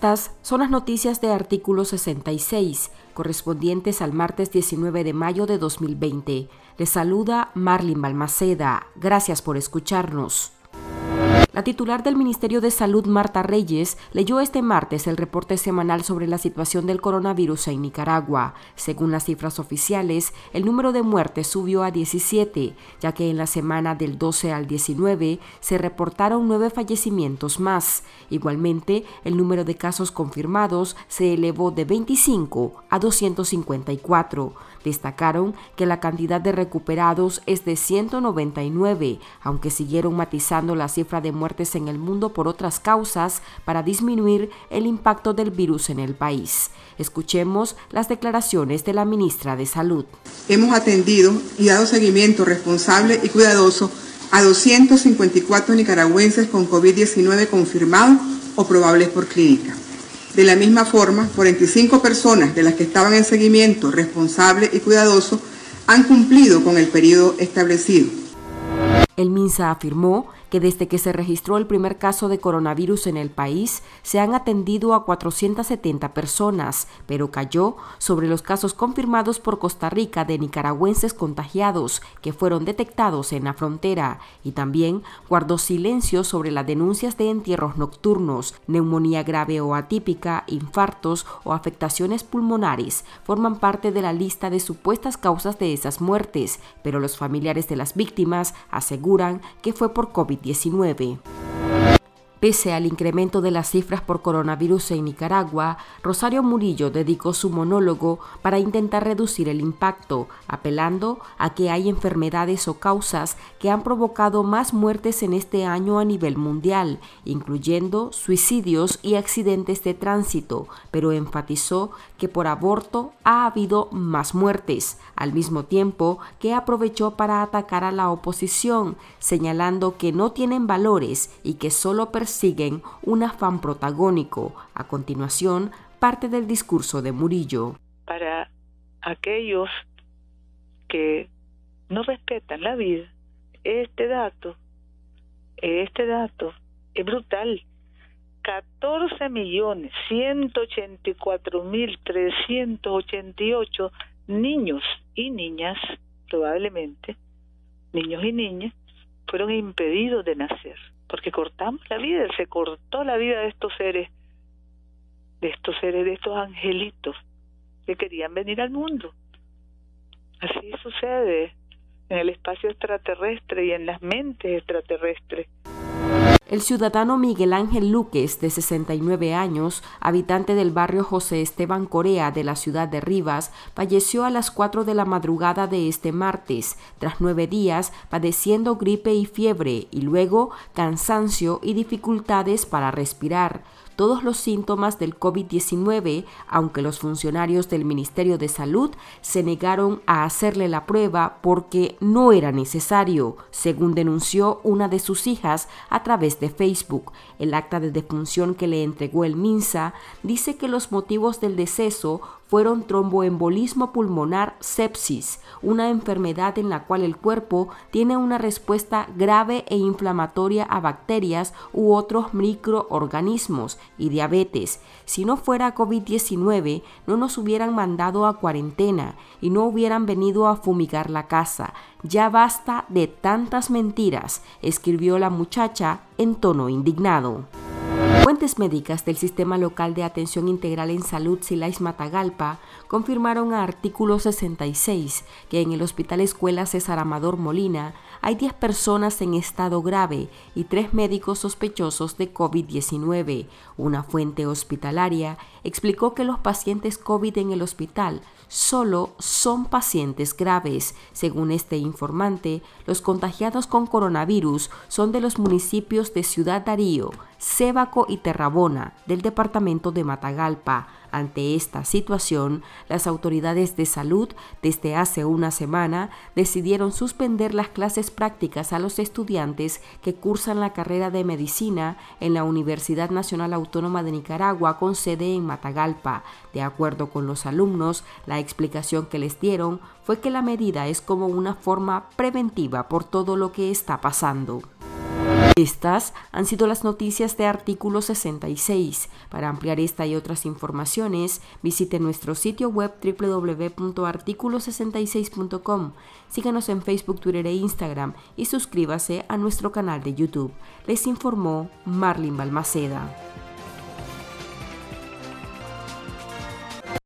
Estas son las noticias de artículo 66, correspondientes al martes 19 de mayo de 2020. Les saluda Marlin Balmaceda. Gracias por escucharnos. La titular del Ministerio de Salud, Marta Reyes, leyó este martes el reporte semanal sobre la situación del coronavirus en Nicaragua. Según las cifras oficiales, el número de muertes subió a 17, ya que en la semana del 12 al 19 se reportaron nueve fallecimientos más. Igualmente, el número de casos confirmados se elevó de 25 a 254. Destacaron que la cantidad de recuperados es de 199, aunque siguieron matizando la cifra de muertes en el mundo por otras causas para disminuir el impacto del virus en el país. Escuchemos las declaraciones de la ministra de Salud. Hemos atendido y dado seguimiento responsable y cuidadoso a 254 nicaragüenses con COVID-19 confirmados o probables por clínica. De la misma forma, 45 personas de las que estaban en seguimiento responsable y cuidadoso han cumplido con el periodo establecido. El MINSA afirmó que desde que se registró el primer caso de coronavirus en el país, se han atendido a 470 personas, pero cayó sobre los casos confirmados por Costa Rica de nicaragüenses contagiados que fueron detectados en la frontera y también guardó silencio sobre las denuncias de entierros nocturnos, neumonía grave o atípica, infartos o afectaciones pulmonares forman parte de la lista de supuestas causas de esas muertes, pero los familiares de las víctimas aseguran que fue por COVID. COVID-19. Pese al incremento de las cifras por coronavirus en Nicaragua, Rosario Murillo dedicó su monólogo para intentar reducir el impacto, apelando a que hay enfermedades o causas que han provocado más muertes en este año a nivel mundial, incluyendo suicidios y accidentes de tránsito, pero enfatizó que por aborto ha habido más muertes, al mismo tiempo que aprovechó para atacar a la oposición, señalando que no tienen valores y que solo persiguen un afán protagónico. A continuación, parte del discurso de Murillo. Para aquellos que no respetan la vida, este dato, este dato es brutal. 14 millones 184 mil 388 niños y niñas, probablemente, niños y niñas, fueron impedidos de nacer, porque cortamos la vida, se cortó la vida de estos seres, de estos seres, de estos angelitos que querían venir al mundo. Así sucede en el espacio extraterrestre y en las mentes extraterrestres. El ciudadano Miguel Ángel Luques, de 69 años, habitante del barrio José Esteban Corea de la ciudad de Rivas, falleció a las 4 de la madrugada de este martes, tras nueve días padeciendo gripe y fiebre y luego cansancio y dificultades para respirar todos los síntomas del COVID-19, aunque los funcionarios del Ministerio de Salud se negaron a hacerle la prueba porque no era necesario, según denunció una de sus hijas a través de Facebook. El acta de defunción que le entregó el MINSA dice que los motivos del deceso fueron tromboembolismo pulmonar sepsis, una enfermedad en la cual el cuerpo tiene una respuesta grave e inflamatoria a bacterias u otros microorganismos y diabetes. Si no fuera COVID-19, no nos hubieran mandado a cuarentena y no hubieran venido a fumigar la casa. Ya basta de tantas mentiras, escribió la muchacha en tono indignado. Fuentes médicas del Sistema Local de Atención Integral en Salud Silais Matagalpa confirmaron a artículo 66 que en el Hospital Escuela César Amador Molina hay 10 personas en estado grave y 3 médicos sospechosos de COVID-19. Una fuente hospitalaria explicó que los pacientes COVID en el hospital solo son pacientes graves. Según este informante, los contagiados con coronavirus son de los municipios de Ciudad Darío, Sébaco y Terrabona, del departamento de Matagalpa. Ante esta situación, las autoridades de salud desde hace una semana decidieron suspender las clases prácticas a los estudiantes que cursan la carrera de medicina en la Universidad Nacional Autónoma de Nicaragua con sede en Matagalpa. De acuerdo con los alumnos, la explicación que les dieron fue que la medida es como una forma preventiva por todo lo que está pasando. Estas han sido las noticias de artículo 66. Para ampliar esta y otras informaciones, visite nuestro sitio web www.articulo66.com. Síganos en Facebook, Twitter e Instagram y suscríbase a nuestro canal de YouTube. Les informó Marlin Balmaceda.